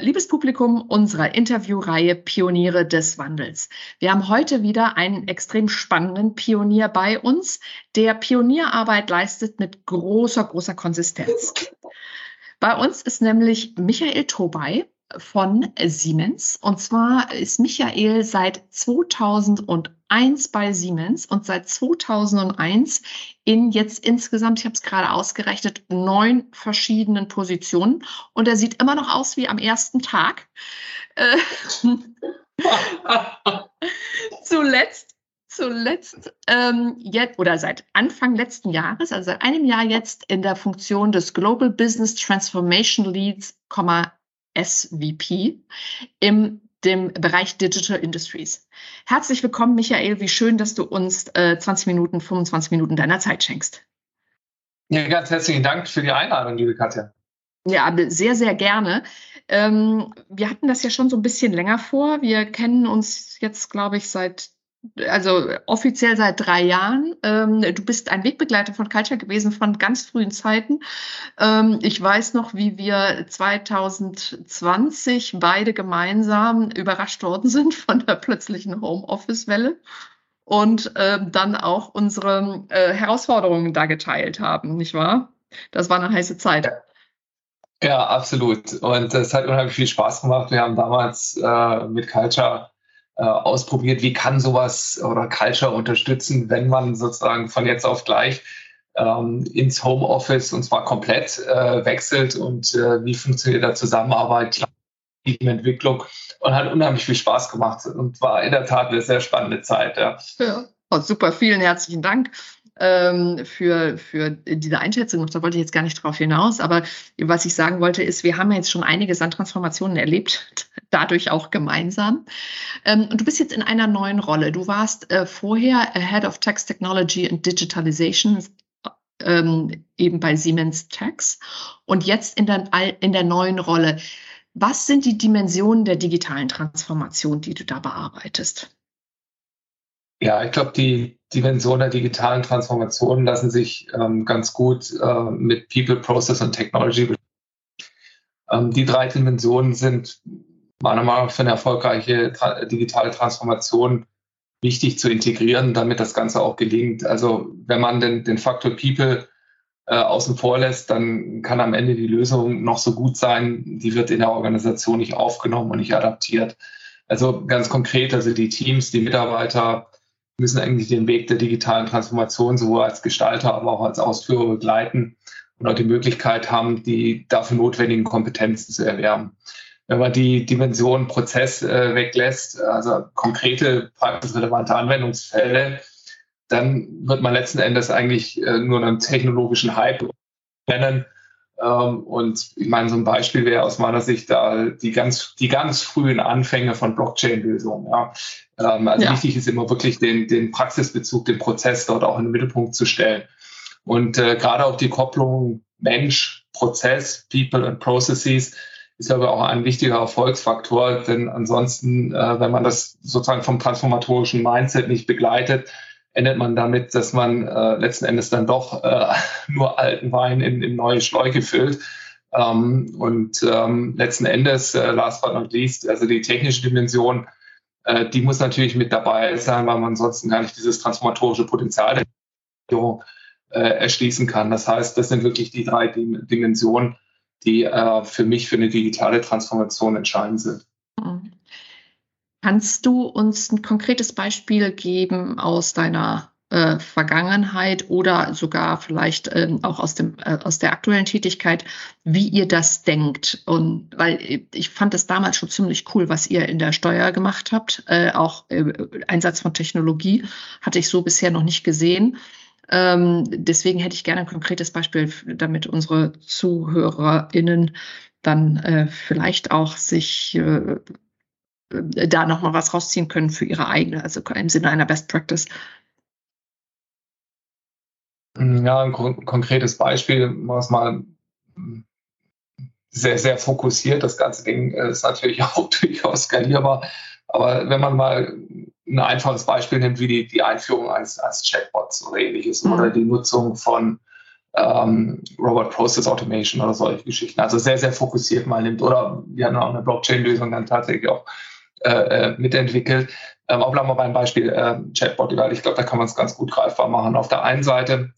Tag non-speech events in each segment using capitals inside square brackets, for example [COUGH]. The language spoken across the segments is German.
Liebes Publikum unserer Interviewreihe Pioniere des Wandels. Wir haben heute wieder einen extrem spannenden Pionier bei uns, der Pionierarbeit leistet mit großer, großer Konsistenz. [LAUGHS] Bei uns ist nämlich Michael Tobey von Siemens. Und zwar ist Michael seit 2001 bei Siemens und seit 2001 in jetzt insgesamt, ich habe es gerade ausgerechnet, neun verschiedenen Positionen. Und er sieht immer noch aus wie am ersten Tag. Äh, [LAUGHS] zuletzt zuletzt ähm, jetzt oder seit Anfang letzten Jahres, also seit einem Jahr jetzt in der Funktion des Global Business Transformation Leads, SVP im dem Bereich Digital Industries. Herzlich willkommen, Michael. Wie schön, dass du uns äh, 20 Minuten, 25 Minuten deiner Zeit schenkst. Ja, ganz herzlichen Dank für die Einladung, liebe Katja. Ja, sehr, sehr gerne. Ähm, wir hatten das ja schon so ein bisschen länger vor. Wir kennen uns jetzt, glaube ich, seit also offiziell seit drei Jahren. Ähm, du bist ein Wegbegleiter von Culture gewesen von ganz frühen Zeiten. Ähm, ich weiß noch, wie wir 2020 beide gemeinsam überrascht worden sind [LAUGHS] von der plötzlichen Homeoffice-Welle und äh, dann auch unsere äh, Herausforderungen da geteilt haben, nicht wahr? Das war eine heiße Zeit. Ja, absolut. Und es hat unheimlich viel Spaß gemacht. Wir haben damals äh, mit Culture ausprobiert, wie kann sowas oder Culture unterstützen, wenn man sozusagen von jetzt auf gleich ähm, ins Homeoffice und zwar komplett äh, wechselt und äh, wie funktioniert da Zusammenarbeit, Entwicklung und hat unheimlich viel Spaß gemacht und war in der Tat eine sehr spannende Zeit. Ja, ja. Oh, super, vielen herzlichen Dank ähm, für, für diese Einschätzung. Da wollte ich jetzt gar nicht drauf hinaus. Aber was ich sagen wollte, ist, wir haben jetzt schon einiges an Transformationen erlebt, [LAUGHS] dadurch auch gemeinsam. Ähm, und du bist jetzt in einer neuen Rolle. Du warst äh, vorher Head of Tax Technology and Digitalization ähm, eben bei Siemens Tax und jetzt in der, in der neuen Rolle. Was sind die Dimensionen der digitalen Transformation, die du da bearbeitest? Ja, ich glaube, die Dimensionen der digitalen Transformation lassen sich ähm, ganz gut äh, mit People, Process und Technology. Ähm, die drei Dimensionen sind meiner Meinung nach für eine erfolgreiche tra digitale Transformation wichtig zu integrieren, damit das Ganze auch gelingt. Also wenn man den, den Faktor People äh, außen vor lässt, dann kann am Ende die Lösung noch so gut sein, die wird in der Organisation nicht aufgenommen und nicht adaptiert. Also ganz konkret, also die Teams, die Mitarbeiter, müssen eigentlich den Weg der digitalen Transformation sowohl als Gestalter, aber auch als Ausführer begleiten und auch die Möglichkeit haben, die dafür notwendigen Kompetenzen zu erwerben. Wenn man die Dimension Prozess äh, weglässt, also konkrete praxisrelevante Anwendungsfälle, dann wird man letzten Endes eigentlich äh, nur einen technologischen Hype nennen und ich meine, so ein Beispiel wäre aus meiner Sicht da die ganz, die ganz frühen Anfänge von Blockchain-Lösungen. Ja. Ähm, also ja. wichtig ist immer wirklich den, den Praxisbezug, den Prozess dort auch in den Mittelpunkt zu stellen. Und äh, gerade auch die Kopplung Mensch, Prozess, People and Processes ist aber auch ein wichtiger Erfolgsfaktor, denn ansonsten, äh, wenn man das sozusagen vom transformatorischen Mindset nicht begleitet, endet man damit, dass man äh, letzten Endes dann doch äh, [LAUGHS] nur alten Wein in, in neue Schläuche füllt. Ähm, und ähm, letzten Endes, äh, last but not least, also die technische Dimension, äh, die muss natürlich mit dabei sein, weil man ansonsten gar nicht dieses transformatorische Potenzial der Regierung äh, erschließen kann. Das heißt, das sind wirklich die drei Dimensionen, die äh, für mich für eine digitale Transformation entscheidend sind. Kannst du uns ein konkretes Beispiel geben aus deiner äh, Vergangenheit oder sogar vielleicht ähm, auch aus, dem, äh, aus der aktuellen Tätigkeit, wie ihr das denkt? Und weil ich fand es damals schon ziemlich cool, was ihr in der Steuer gemacht habt. Äh, auch äh, Einsatz von Technologie hatte ich so bisher noch nicht gesehen. Ähm, deswegen hätte ich gerne ein konkretes Beispiel, damit unsere ZuhörerInnen dann äh, vielleicht auch sich äh, da nochmal was rausziehen können für ihre eigene, also im Sinne einer Best Practice. Mm, ja, ein konkretes Beispiel, was mal mm, sehr, sehr fokussiert. Das ganze Ding ist natürlich [LAUGHS] auch durchaus skalierbar. Aber wenn man mal ein einfaches Beispiel nimmt, wie die, die Einführung eines, eines Chatbots oder ähnliches mhm. oder die Nutzung von ähm, Robot Process Automation oder solche Geschichten. Also sehr, sehr fokussiert mal nimmt. Oder wir haben auch eine Blockchain-Lösung dann tatsächlich auch äh, äh mitentwickelt. Ähm, auch wir beim Beispiel äh, Chatbot, weil ich glaube, da kann man es ganz gut greifbar machen. Auf der einen Seite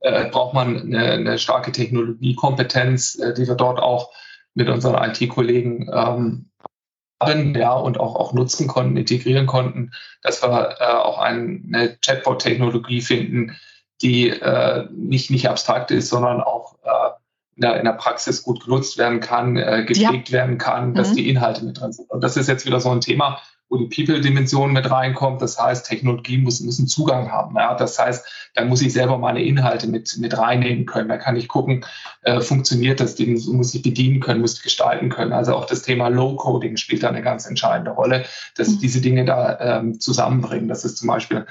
äh, braucht man eine, eine starke Technologiekompetenz, äh, die wir dort auch mit unseren IT-Kollegen ähm, haben ja, und auch, auch nutzen konnten, integrieren konnten, dass wir äh, auch ein, eine Chatbot-Technologie finden, die äh, nicht, nicht abstrakt ist, sondern auch äh, der, in der Praxis gut genutzt werden kann, äh, gepflegt ja. werden kann, dass mhm. die Inhalte mit drin sind. Und das ist jetzt wieder so ein Thema, wo die People-Dimension mit reinkommt. Das heißt, Technologie muss, muss einen Zugang haben. Ja? Das heißt, da muss ich selber meine Inhalte mit, mit reinnehmen können. Da kann ich gucken, äh, funktioniert das, den muss ich bedienen können, muss ich gestalten können. Also auch das Thema Low-Coding spielt da eine ganz entscheidende Rolle, dass mhm. diese Dinge da ähm, zusammenbringen. Das ist zum Beispiel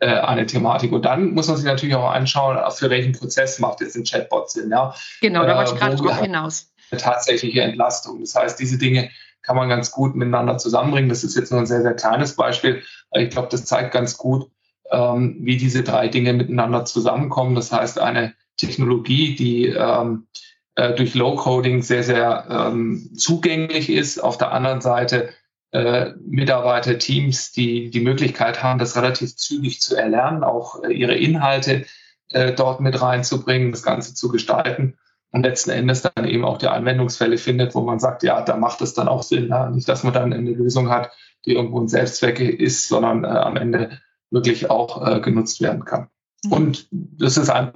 äh, eine Thematik. Und dann muss man sich natürlich auch anschauen, für welchen Prozess macht jetzt ein Chatbot Sinn. Ja? Genau, da wollte ich gerade drauf hinaus. Eine tatsächliche Entlastung. Das heißt, diese Dinge kann man ganz gut miteinander zusammenbringen. Das ist jetzt nur ein sehr, sehr kleines Beispiel. Aber ich glaube, das zeigt ganz gut, ähm, wie diese drei Dinge miteinander zusammenkommen. Das heißt, eine Technologie, die ähm, äh, durch Low-Coding sehr, sehr ähm, zugänglich ist. Auf der anderen Seite äh, Mitarbeiter, Teams, die die Möglichkeit haben, das relativ zügig zu erlernen, auch äh, ihre Inhalte äh, dort mit reinzubringen, das Ganze zu gestalten und letzten Endes dann eben auch die Anwendungsfälle findet, wo man sagt, ja, da macht es dann auch Sinn. Ja? Nicht, dass man dann eine Lösung hat, die irgendwo ein Selbstzweck ist, sondern äh, am Ende wirklich auch äh, genutzt werden kann. Mhm. Und das ist ein,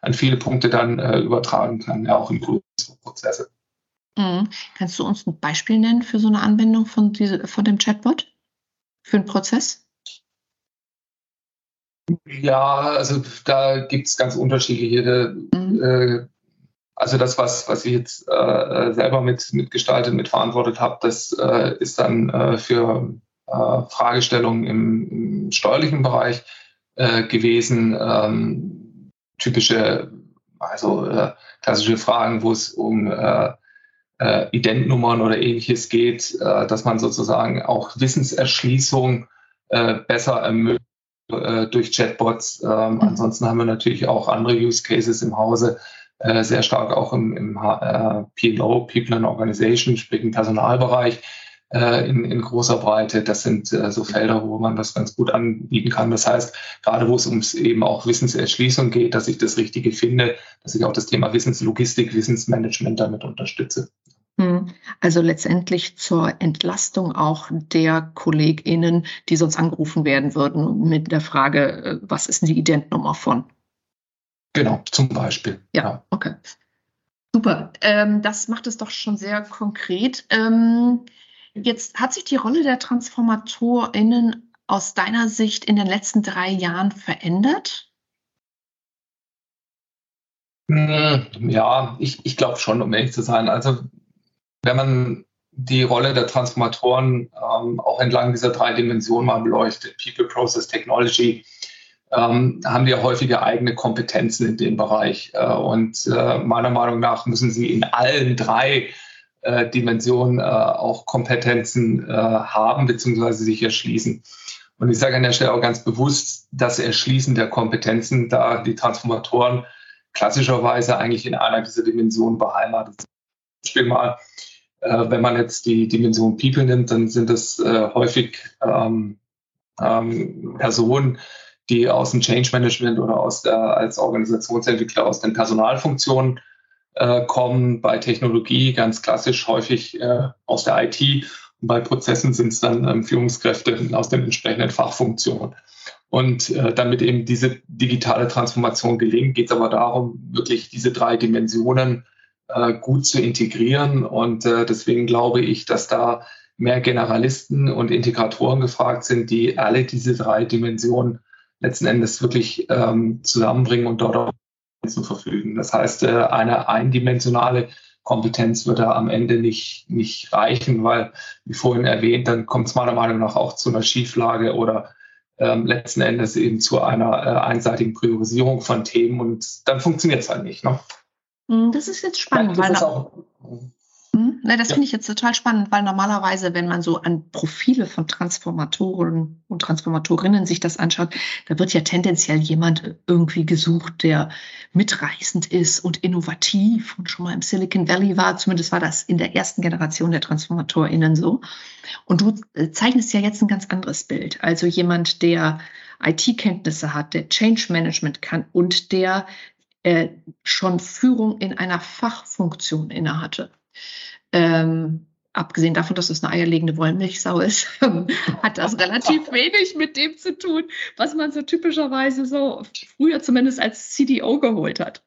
an viele Punkte dann äh, übertragen kann, ja auch im Prozesse. Mhm. Kannst du uns ein Beispiel nennen für so eine Anwendung von, diese, von dem Chatbot? Für einen Prozess? Ja, also da gibt es ganz unterschiedliche. Mhm. Äh, also das, was, was ich jetzt äh, selber mit, mitgestaltet, mitverantwortet habe, das äh, ist dann äh, für äh, Fragestellungen im, im, steuerlichen Bereich äh, gewesen. Ähm, typische, also äh, klassische Fragen, wo es um Identnummern oder ähnliches geht, dass man sozusagen auch Wissenserschließung besser ermöglicht durch Chatbots. Ähm, mhm. Ansonsten haben wir natürlich auch andere Use Cases im Hause, äh, sehr stark auch im, im äh, PLO, People and Organization, sprich im Personalbereich äh, in, in großer Breite. Das sind äh, so Felder, wo man das ganz gut anbieten kann. Das heißt, gerade wo es ums eben auch Wissenserschließung geht, dass ich das Richtige finde, dass ich auch das Thema Wissenslogistik, Wissensmanagement damit unterstütze. Hm. Also letztendlich zur Entlastung auch der KollegInnen, die sonst angerufen werden würden mit der Frage, äh, was ist denn die Identnummer von? Genau, zum Beispiel. Ja, ja. okay. Super. Ähm, das macht es doch schon sehr konkret. Ähm, jetzt hat sich die Rolle der TransformatorInnen aus deiner Sicht in den letzten drei Jahren verändert? Hm, ja, ich, ich glaube schon, um ehrlich zu sein. Also, wenn man die Rolle der Transformatoren ähm, auch entlang dieser drei Dimensionen mal beleuchtet, People, Process, Technology, ähm, haben die häufige eigene Kompetenzen in dem Bereich. Äh, und äh, meiner Meinung nach müssen sie in allen drei äh, Dimensionen äh, auch Kompetenzen äh, haben bzw. sich erschließen. Und ich sage an der Stelle auch ganz bewusst, das Erschließen der Kompetenzen, da die Transformatoren klassischerweise eigentlich in einer dieser Dimensionen beheimatet sind. Beispiel mal, äh, wenn man jetzt die Dimension People nimmt, dann sind es häufig ähm, ähm, Personen, die aus dem Change Management oder aus der, als Organisationsentwickler aus den Personalfunktionen äh, kommen, bei Technologie ganz klassisch häufig äh, aus der IT und bei Prozessen sind es dann ähm, Führungskräfte aus den entsprechenden Fachfunktionen. Und äh, damit eben diese digitale Transformation gelingt, geht es aber darum, wirklich diese drei Dimensionen äh, gut zu integrieren. Und äh, deswegen glaube ich, dass da mehr Generalisten und Integratoren gefragt sind, die alle diese drei Dimensionen letzten Endes wirklich ähm, zusammenbringen und dort auch zu verfügen. Das heißt, äh, eine eindimensionale Kompetenz wird da am Ende nicht, nicht reichen, weil, wie vorhin erwähnt, dann kommt es meiner Meinung nach auch zu einer Schieflage oder ähm, letzten Endes eben zu einer äh, einseitigen Priorisierung von Themen und dann funktioniert es halt nicht. Ne? Hm, das ist jetzt spannend. Ja, das auch, Hm? Ne, das ja. finde ich jetzt total spannend, weil normalerweise, wenn man so an Profile von Transformatoren und Transformatorinnen sich das anschaut, da wird ja tendenziell jemand irgendwie gesucht, der mitreißend ist und innovativ und schon mal im Silicon Valley war. Zumindest war das in der ersten Generation der TransformatorInnen so. Und du äh, zeichnest ja jetzt ein ganz anderes Bild. Also jemand, der IT-Kenntnisse hat, der Change Management kann und der äh, schon Führung in einer Fachfunktion innehatte. Ähm, abgesehen davon, dass es eine eierlegende Wollmilchsau ist, [LAUGHS] hat das relativ wenig mit dem zu tun, was man so typischerweise so früher zumindest als CDO geholt hat.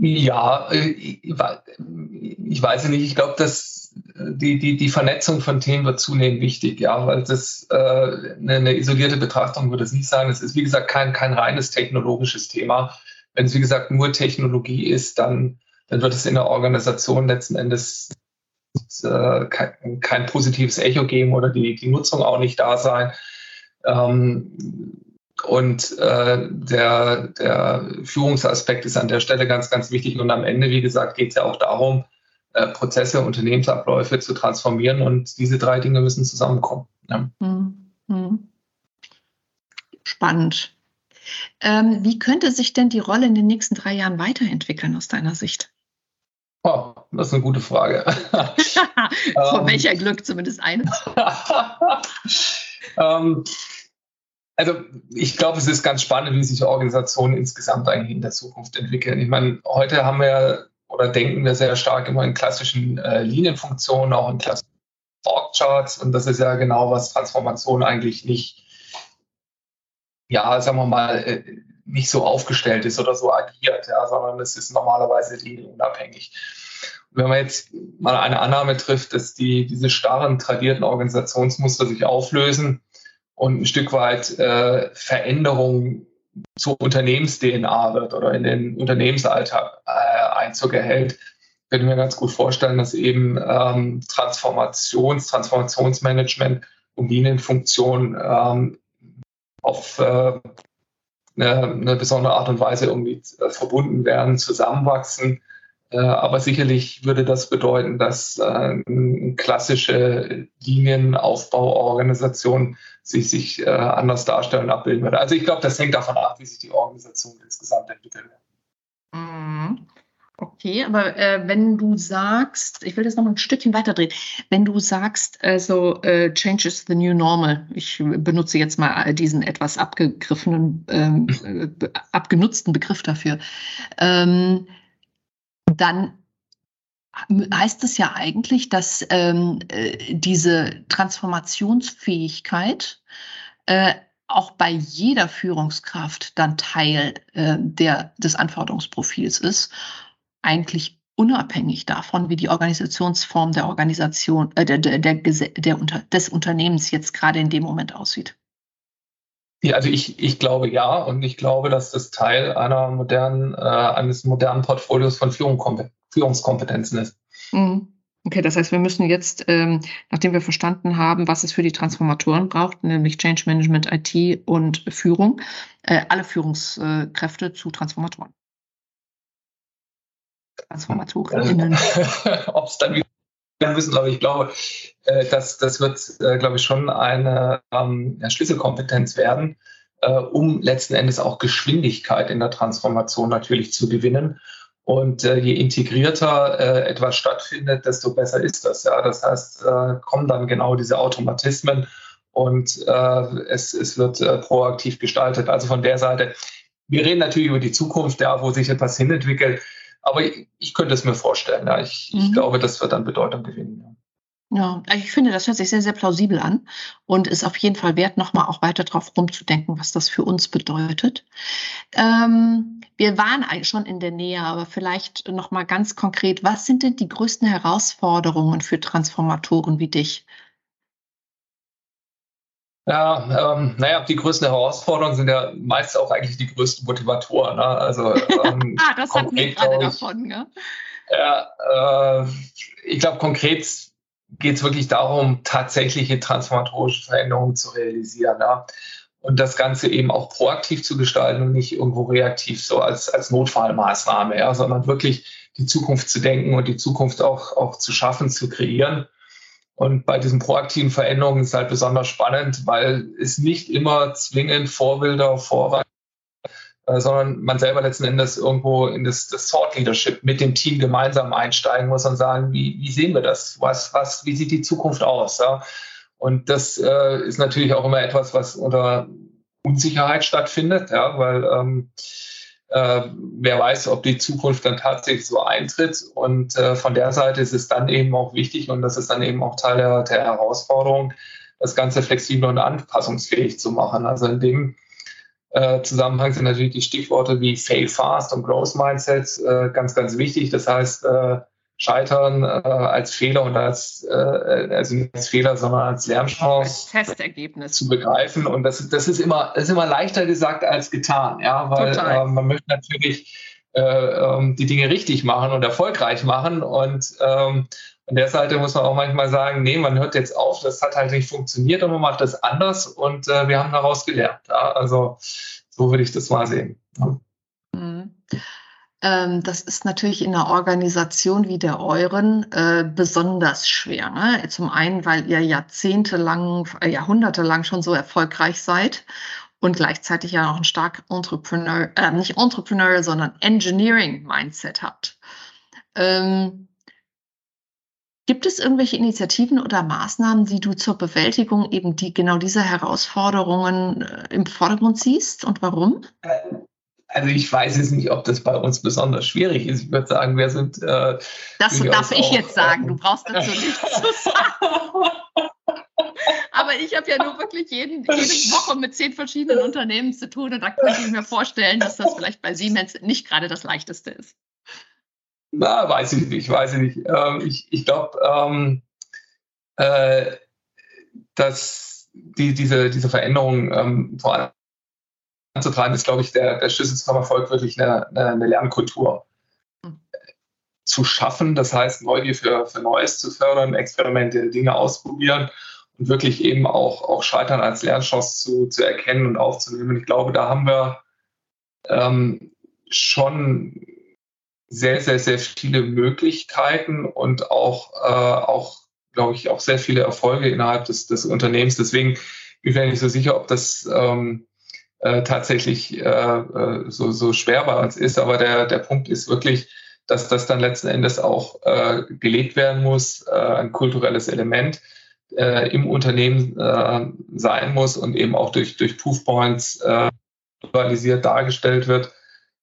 Ja, äh, ich weiß nicht. Ich glaube, dass die, die, die Vernetzung von Themen wird zunehmend wichtig, ja, weil das äh, eine, isolierte Betrachtung würde es nicht sein. Es ist, wie gesagt, kein, kein reines technologisches Thema. Wenn es, wie gesagt, nur Technologie ist, dann dann wird es in der Organisation letzten Endes äh, kein, kein, positives Echo geben oder die, die Nutzung auch nicht da sein. Ähm, und äh, der, der Führungsaspekt ist an der Stelle ganz, ganz wichtig. Und am Ende, wie gesagt, geht es ja auch darum, äh, Prozesse, Unternehmensabläufe zu transformieren. Und diese drei Dinge müssen zusammenkommen. Ja. Mhm. Spannend. Ähm, wie könnte sich denn die Rolle in den nächsten drei Jahren weiterentwickeln aus deiner Sicht? Oh, das ist eine gute Frage. [LAUGHS] Von ähm, welcher Glück zumindest eines? [LAUGHS] ähm, also ich glaube, es ist ganz spannend, wie sich Organisationen insgesamt eigentlich in der Zukunft entwickeln. Ich meine, heute haben wir oder denken wir sehr stark immer in klassischen äh, Linienfunktionen, auch in klassischen Org-Charts und das ist ja genau, was Transformation eigentlich nicht, ja, sagen wir mal, äh, nicht so aufgestellt ist oder so agiert, ja, sondern es ist normalerweise linienunabhängig. Wenn man jetzt mal eine Annahme trifft, dass die, diese starren, tradierten Organisationsmuster sich auflösen und ein Stück weit äh, Veränderung zur Unternehmens-DNA wird oder in den Unternehmensalltag äh, Einzug erhält, könnte mir ganz gut vorstellen, dass eben ähm, Transformations-, Transformationsmanagement und Linienfunktion ähm, auf äh, eine, eine besondere Art und Weise irgendwie äh, verbunden werden, zusammenwachsen. Äh, aber sicherlich würde das bedeuten, dass äh, eine klassische Linienaufbauorganisation sich, sich anders darstellen und abbilden würde. Also ich glaube, das hängt davon ab, wie sich die Organisation insgesamt entwickelt. Mhm. Okay, aber äh, wenn du sagst, ich will das noch ein Stückchen weiterdrehen, wenn du sagst, also äh, Change is the new normal, ich benutze jetzt mal diesen etwas abgegriffenen, ähm, äh, abgenutzten Begriff dafür, ähm, dann heißt es ja eigentlich, dass ähm, äh, diese Transformationsfähigkeit äh, auch bei jeder Führungskraft dann Teil äh, der, des Anforderungsprofils ist eigentlich unabhängig davon, wie die Organisationsform der Organisation, äh, der, der, der, der unter, des Unternehmens jetzt gerade in dem Moment aussieht. Ja, also ich, ich glaube ja und ich glaube, dass das Teil einer modernen, äh, eines modernen Portfolios von Führungskompetenzen ist. Mhm. Okay, das heißt, wir müssen jetzt, ähm, nachdem wir verstanden haben, was es für die Transformatoren braucht, nämlich Change Management, IT und Führung, äh, alle Führungskräfte zu Transformatoren. Transformatorinnen. [LAUGHS] Ob es dann wieder müssen, aber ich glaube, äh, das, das wird, äh, glaube ich, schon eine ähm, Schlüsselkompetenz werden, äh, um letzten Endes auch Geschwindigkeit in der Transformation natürlich zu gewinnen. Und äh, je integrierter äh, etwas stattfindet, desto besser ist das. Ja? Das heißt, äh, kommen dann genau diese Automatismen und es, es wird proaktiv gestaltet. Also von der Seite, wir reden natürlich über die Zukunft, ja, wo sich etwas hinentwickelt. Aber ich, ich könnte es mir vorstellen. Ja. Ich, mhm. ich glaube, das wird dann Bedeutung gewinnen. Ja. Ja, also ich finde, das hört sich sehr, sehr plausibel an und ist auf jeden Fall wert, nochmal auch weiter drauf rumzudenken, was das für uns bedeutet. Ähm, wir waren eigentlich schon in der Nähe, aber vielleicht nochmal ganz konkret, was sind denn die größten Herausforderungen für Transformatoren wie dich? Ja, ähm, naja, die größten Herausforderungen sind ja meist auch eigentlich die größten Motivatoren. Ne? Also, [LAUGHS] ähm, ah, das hatten wir gerade davon, ne? Ja, äh, ich glaube, konkret geht es wirklich darum, tatsächliche transformatorische Veränderungen zu realisieren. Ja? Und das Ganze eben auch proaktiv zu gestalten und nicht irgendwo reaktiv so als, als Notfallmaßnahme, ja? sondern wirklich die Zukunft zu denken und die Zukunft auch, auch zu schaffen, zu kreieren. Und bei diesen proaktiven Veränderungen ist halt besonders spannend, weil es nicht immer zwingend Vorbilder, Vorreiter, äh, sondern man selber letzten Endes irgendwo in das, das Thought Leadership mit dem Team gemeinsam einsteigen muss und sagen, wie, wie sehen wir das? Was, was, wie sieht die Zukunft aus? Ja? Und das äh, ist natürlich auch immer etwas, was unter Unsicherheit stattfindet, ja, weil ähm, äh, wer weiß, ob die Zukunft dann tatsächlich so eintritt. Und äh, von der Seite ist es dann eben auch wichtig und das ist dann eben auch Teil der, der Herausforderung, das Ganze flexibel und anpassungsfähig zu machen. Also in dem äh, Zusammenhang sind natürlich die Stichworte wie Fail Fast und Growth Mindset äh, ganz, ganz wichtig. Das heißt, äh, Scheitern äh, als Fehler und als, äh, also nicht als Fehler, sondern als Lernchance als Testergebnis zu begreifen. Und das, das, ist immer, das ist immer leichter gesagt als getan, ja, weil äh, man möchte natürlich äh, ähm, die Dinge richtig machen und erfolgreich machen. Und ähm, an der Seite muss man auch manchmal sagen, nee, man hört jetzt auf, das hat halt nicht funktioniert und man macht das anders und äh, wir haben daraus gelernt. Ja? Also so würde ich das mal sehen. Ja. Ähm, das ist natürlich in einer Organisation wie der euren äh, besonders schwer. Ne? Zum einen, weil ihr jahrzehntelang, äh, jahrhundertelang schon so erfolgreich seid und gleichzeitig ja auch ein stark Entrepreneur, äh, nicht Entrepreneur, sondern Engineering-Mindset habt. Ähm, Gibt es irgendwelche Initiativen oder Maßnahmen, die du zur Bewältigung eben die, genau dieser Herausforderungen äh, im Vordergrund siehst und warum? Also ich weiß jetzt nicht, ob das bei uns besonders schwierig ist. Ich würde sagen, wir sind. Äh, das darf ich jetzt sagen. Du brauchst dazu [LAUGHS] nichts zu sagen. Aber ich habe ja nur wirklich jeden, jede Woche mit zehn verschiedenen Unternehmen zu tun und da könnte ich mir vorstellen, dass das vielleicht bei Siemens nicht gerade das leichteste ist. Na, weiß ich nicht, weiß ich nicht. Ähm, ich ich glaube, ähm, äh, dass die, diese, diese Veränderung ähm, vor allem anzutreiben, ist, glaube ich, der, der Schlüssel zum Erfolg wirklich eine, eine Lernkultur mhm. zu schaffen. Das heißt, Neugier für, für Neues zu fördern, Experimente, Dinge ausprobieren und wirklich eben auch, auch Scheitern als Lernchance zu, zu erkennen und aufzunehmen. Ich glaube, da haben wir ähm, schon sehr, sehr, sehr viele Möglichkeiten und auch, äh, auch glaube ich, auch sehr viele Erfolge innerhalb des, des Unternehmens. Deswegen bin ich mir nicht so sicher, ob das ähm, äh, tatsächlich äh, äh, so, so schwer bei uns ist. Aber der, der Punkt ist wirklich, dass das dann letzten Endes auch äh, gelegt werden muss, äh, ein kulturelles Element äh, im Unternehmen äh, sein muss und eben auch durch, durch Proofpoints äh, visualisiert dargestellt wird.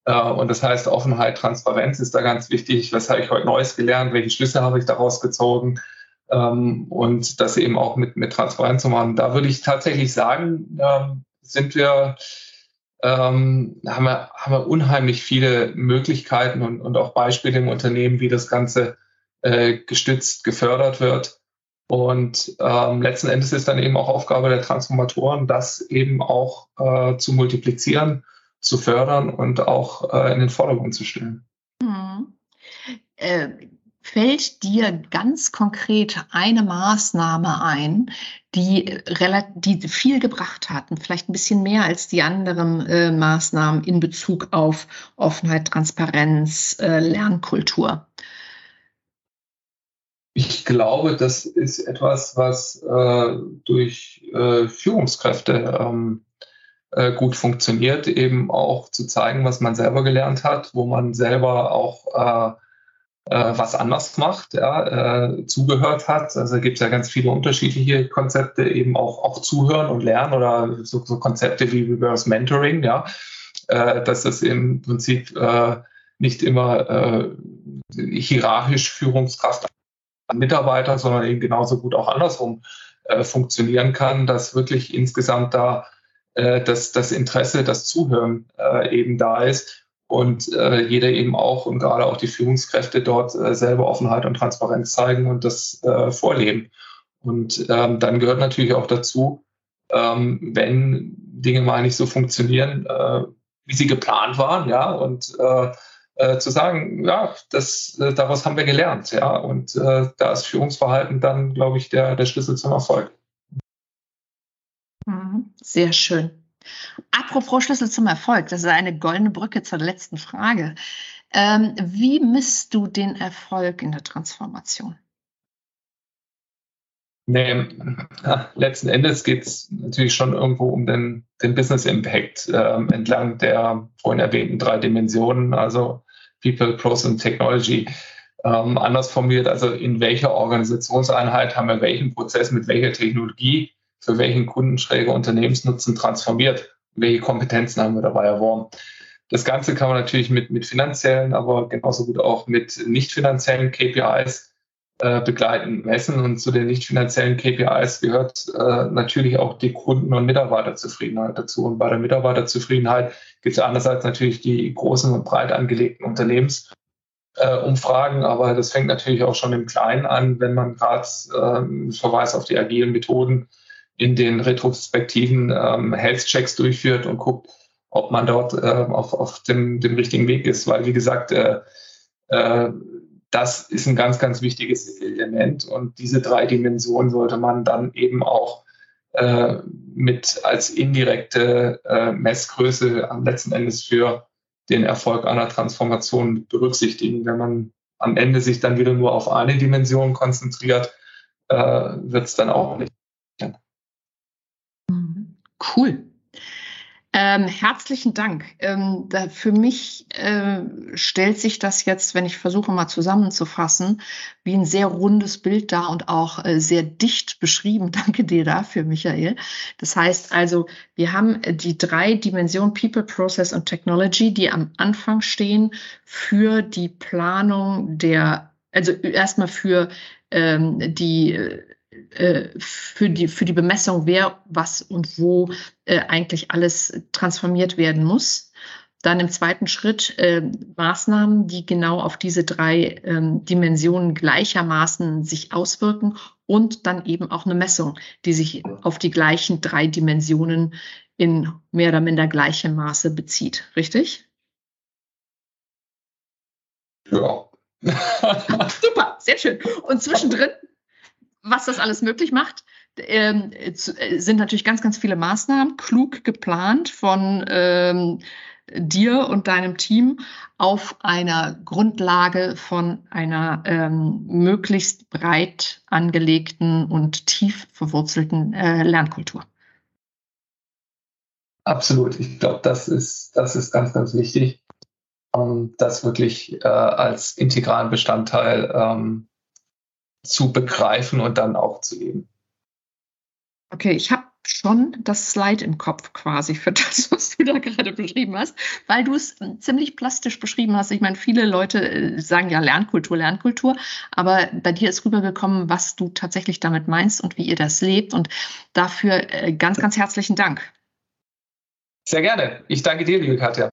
Äh, und das heißt, Offenheit, Transparenz ist da ganz wichtig. Was habe ich heute Neues gelernt? Welche Schlüsse habe ich daraus gezogen? Ähm, und das eben auch mit, mit Transparenz zu machen. Da würde ich tatsächlich sagen, ähm, sind wir, ähm, haben, wir, haben wir unheimlich viele Möglichkeiten und, und auch Beispiele im Unternehmen, wie das Ganze äh, gestützt, gefördert wird. Und ähm, letzten Endes ist dann eben auch Aufgabe der Transformatoren, das eben auch äh, zu multiplizieren, zu fördern und auch äh, in den Vordergrund zu stellen. Hm. Äh, Fällt dir ganz konkret eine Maßnahme ein, die, die viel gebracht hat und vielleicht ein bisschen mehr als die anderen äh, Maßnahmen in Bezug auf Offenheit, Transparenz, äh, Lernkultur? Ich glaube, das ist etwas, was äh, durch äh, Führungskräfte ähm, äh, gut funktioniert, eben auch zu zeigen, was man selber gelernt hat, wo man selber auch äh, was anders macht, ja, äh, zugehört hat. Also gibt es ja ganz viele unterschiedliche Konzepte, eben auch, auch zuhören und lernen oder so, so Konzepte wie Reverse Mentoring, ja, äh, dass das im Prinzip äh, nicht immer äh, hierarchisch Führungskraft an Mitarbeiter, sondern eben genauso gut auch andersrum äh, funktionieren kann, dass wirklich insgesamt da äh, das, das Interesse, das Zuhören äh, eben da ist und äh, jeder eben auch und gerade auch die Führungskräfte dort äh, selber Offenheit und Transparenz zeigen und das äh, vorleben. Und ähm, dann gehört natürlich auch dazu, ähm, wenn Dinge mal nicht so funktionieren, äh, wie sie geplant waren, ja, und äh, äh, zu sagen, ja, das, äh, daraus haben wir gelernt, ja, und äh, da ist Führungsverhalten dann, glaube ich, der, der Schlüssel zum Erfolg. Mhm. Sehr schön. Apropos Schlüssel zum Erfolg, das ist eine goldene Brücke zur letzten Frage. Ähm, wie misst du den Erfolg in der Transformation? Nee, letzten Endes geht es natürlich schon irgendwo um den, den Business Impact ähm, entlang der vorhin erwähnten drei Dimensionen, also People, Process und Technology. Ähm, anders formuliert, also in welcher Organisationseinheit haben wir welchen Prozess mit welcher Technologie für welchen Kunden schräge Unternehmensnutzen transformiert? Welche Kompetenzen haben wir dabei erworben? Das Ganze kann man natürlich mit, mit finanziellen, aber genauso gut auch mit nicht finanziellen KPIs äh, begleiten, messen. Und zu den nicht finanziellen KPIs gehört äh, natürlich auch die Kunden- und Mitarbeiterzufriedenheit dazu. Und bei der Mitarbeiterzufriedenheit gibt es einerseits natürlich die großen und breit angelegten Unternehmensumfragen, äh, aber das fängt natürlich auch schon im Kleinen an, wenn man gerade äh, Verweis auf die agilen Methoden in den retrospektiven ähm, Health-Checks durchführt und guckt, ob man dort äh, auf, auf dem, dem richtigen Weg ist. Weil, wie gesagt, äh, äh, das ist ein ganz, ganz wichtiges Element. Und diese drei Dimensionen sollte man dann eben auch äh, mit als indirekte äh, Messgröße am letzten Endes für den Erfolg einer Transformation berücksichtigen. Wenn man am Ende sich dann wieder nur auf eine Dimension konzentriert, äh, wird es dann auch nicht. Cool. Ähm, herzlichen Dank. Ähm, da für mich äh, stellt sich das jetzt, wenn ich versuche mal zusammenzufassen, wie ein sehr rundes Bild da und auch äh, sehr dicht beschrieben. [LAUGHS] Danke dir dafür, Michael. Das heißt also, wir haben die drei Dimensionen People, Process und Technology, die am Anfang stehen für die Planung der, also erstmal für ähm, die äh, für die, für die Bemessung, wer, was und wo äh, eigentlich alles transformiert werden muss. Dann im zweiten Schritt äh, Maßnahmen, die genau auf diese drei ähm, Dimensionen gleichermaßen sich auswirken und dann eben auch eine Messung, die sich auf die gleichen drei Dimensionen in mehr oder minder gleichem Maße bezieht. Richtig? Ja. [LAUGHS] Super, sehr schön. Und zwischendrin was das alles möglich macht, ähm, äh, sind natürlich ganz, ganz viele Maßnahmen, klug geplant von ähm, dir und deinem Team auf einer Grundlage von einer ähm, möglichst breit angelegten und tief verwurzelten äh, Lernkultur. Absolut. Ich glaube, das ist, das ist ganz, ganz wichtig, um das wirklich äh, als integralen Bestandteil ähm, zu begreifen und dann auch zu leben. Okay, ich habe schon das Slide im Kopf quasi für das, [LAUGHS] was du da gerade beschrieben hast, weil du es ziemlich plastisch beschrieben hast. Ich meine, viele Leute äh, sagen ja Lernkultur, Lernkultur, aber bei dir ist rübergekommen, was du tatsächlich damit meinst und wie ihr das lebt. Und dafür äh, ganz, ganz herzlichen Dank. Sehr gerne. Ich danke dir, liebe Katja.